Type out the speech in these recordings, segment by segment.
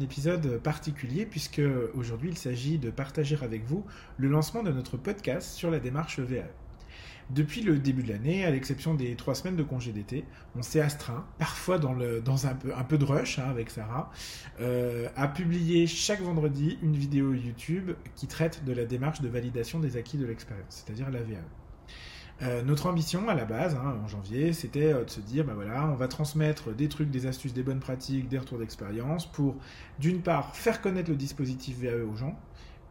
épisode particulier puisque aujourd'hui il s'agit de partager avec vous le lancement de notre podcast sur la démarche VAE. Depuis le début de l'année, à l'exception des trois semaines de congé d'été, on s'est astreint, parfois dans, dans un, un peu de rush hein, avec Sarah, euh, à publier chaque vendredi une vidéo YouTube qui traite de la démarche de validation des acquis de l'expérience, c'est-à-dire la VAE. Euh, notre ambition à la base, hein, en janvier, c'était euh, de se dire, voilà, on va transmettre des trucs, des astuces, des bonnes pratiques, des retours d'expérience pour, d'une part, faire connaître le dispositif VAE aux gens,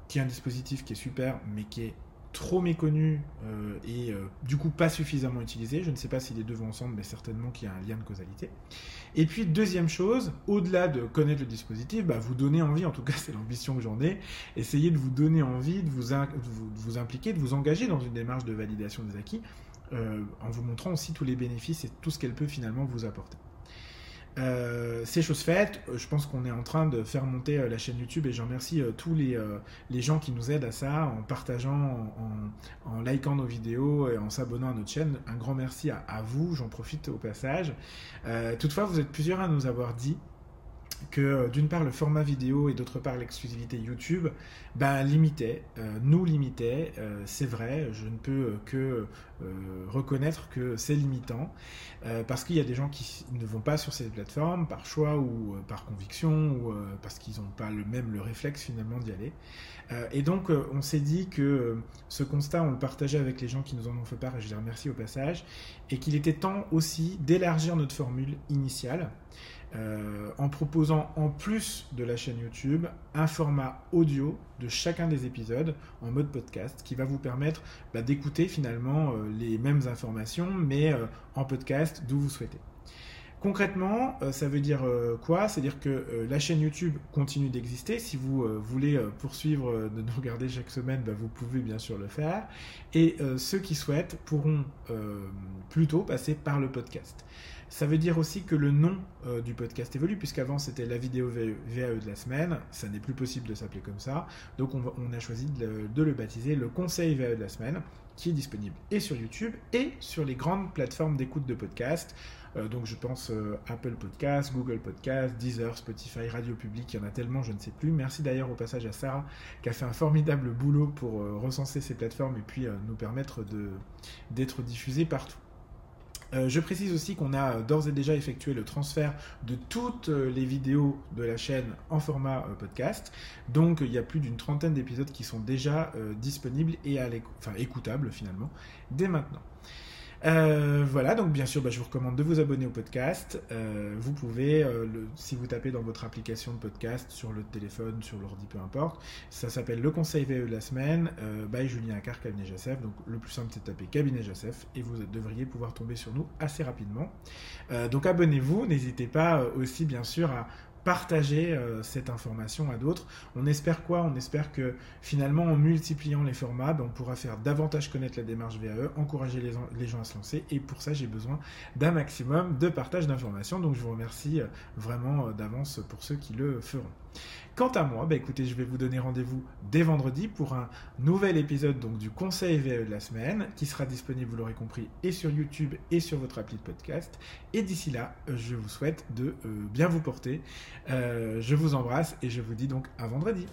qui est un dispositif qui est super, mais qui est trop méconnu euh, et euh, du coup pas suffisamment utilisé. Je ne sais pas si les deux vont ensemble, mais certainement qu'il y a un lien de causalité. Et puis deuxième chose, au-delà de connaître le dispositif, bah, vous donner envie, en tout cas c'est l'ambition que j'en ai, essayer de vous donner envie, de vous, de vous, impliquer, de vous engager dans une démarche de validation des acquis, euh, en vous montrant aussi tous les bénéfices et tout ce qu'elle peut finalement vous apporter. Euh, c'est chose faite. Euh, je pense qu'on est en train de faire monter euh, la chaîne YouTube et je remercie tous les, les, gens qui nous aident à ça en partageant, en, likant nos vidéos et en s'abonnant à notre chaîne. Un grand merci à vous, j'en profite au passage. toutefois, vous êtes plusieurs à nous avoir dit que euh, d'une part le format vidéo et d'autre part l'exclusivité YouTube ben, limitait, euh, nous limitait, euh, c'est vrai, je ne peux que reconnaître que c'est limitant, parce qu'il y a des gens qui ne vont pas sur ces plateformes par choix ou par conviction, ou parce qu'ils n'ont pas le même le réflexe finalement d'y aller. et donc on s'est dit que ce constat, on le partageait avec les gens qui nous en ont fait part, et je les remercie au passage, et qu'il était temps aussi d'élargir notre formule initiale. Euh, en proposant en plus de la chaîne YouTube un format audio de chacun des épisodes en mode podcast qui va vous permettre bah, d'écouter finalement euh, les mêmes informations mais euh, en podcast d'où vous souhaitez. Concrètement, ça veut dire quoi? C'est-à-dire que la chaîne YouTube continue d'exister. Si vous voulez poursuivre de nous regarder chaque semaine, bah, vous pouvez bien sûr le faire. Et ceux qui souhaitent pourront plutôt passer par le podcast. Ça veut dire aussi que le nom euh, du podcast évolue, puisqu'avant c'était la vidéo VAE de la semaine, ça n'est plus possible de s'appeler comme ça, donc on, a choisi de le, baptiser le conseil VAE de la semaine, qui est disponible et sur YouTube et sur les grandes plateformes d'écoute de podcast. Euh, donc je pense euh, Apple Podcast, Google Podcast, Deezer, Spotify, Radio Public, il y en a tellement, je ne sais plus. Merci d'ailleurs au passage à Sarah qui a fait un formidable boulot pour recenser ces plateformes et puis nous permettre d'être diffusés partout. Euh, je précise aussi qu'on a d'ores et déjà effectué le transfert de toutes euh, les vidéos de la chaîne en format euh, podcast. Donc il y a plus d'une trentaine d'épisodes qui sont déjà disponibles et enfin, écoutables finalement dès maintenant. Euh, voilà, donc bien sûr, bah, je vous recommande de vous abonner au podcast. Euh, vous pouvez, euh, si vous tapez dans votre application de podcast, sur le téléphone, sur l'ordi, peu importe, ça s'appelle le conseil VE de la semaine, by Julien Accard, cabinet JSF. Donc le plus simple, c'est de taper cabinet JSF et vous devriez pouvoir tomber sur nous assez rapidement. donc abonnez-vous, n'hésitez pas aussi, bien sûr, à partager euh, cette information à d'autres. On espère quoi? On espère que finalement, en multipliant les formats, ben, on pourra faire davantage connaître la démarche VAE, encourager les, gens à se lancer. Et pour ça, j'ai besoin d'un maximum de partage d'informations. Donc, je vous remercie euh, vraiment euh, d'avance pour ceux qui le feront. Quant à moi, bah écoutez, je vais vous donner rendez-vous dès vendredi pour un nouvel épisode donc, du Conseil VAE de la semaine qui sera disponible, vous l'aurez compris, et sur YouTube et sur votre appli de podcast. Et d'ici là, je vous souhaite de bien vous porter. Euh, je vous embrasse et je vous dis donc à vendredi.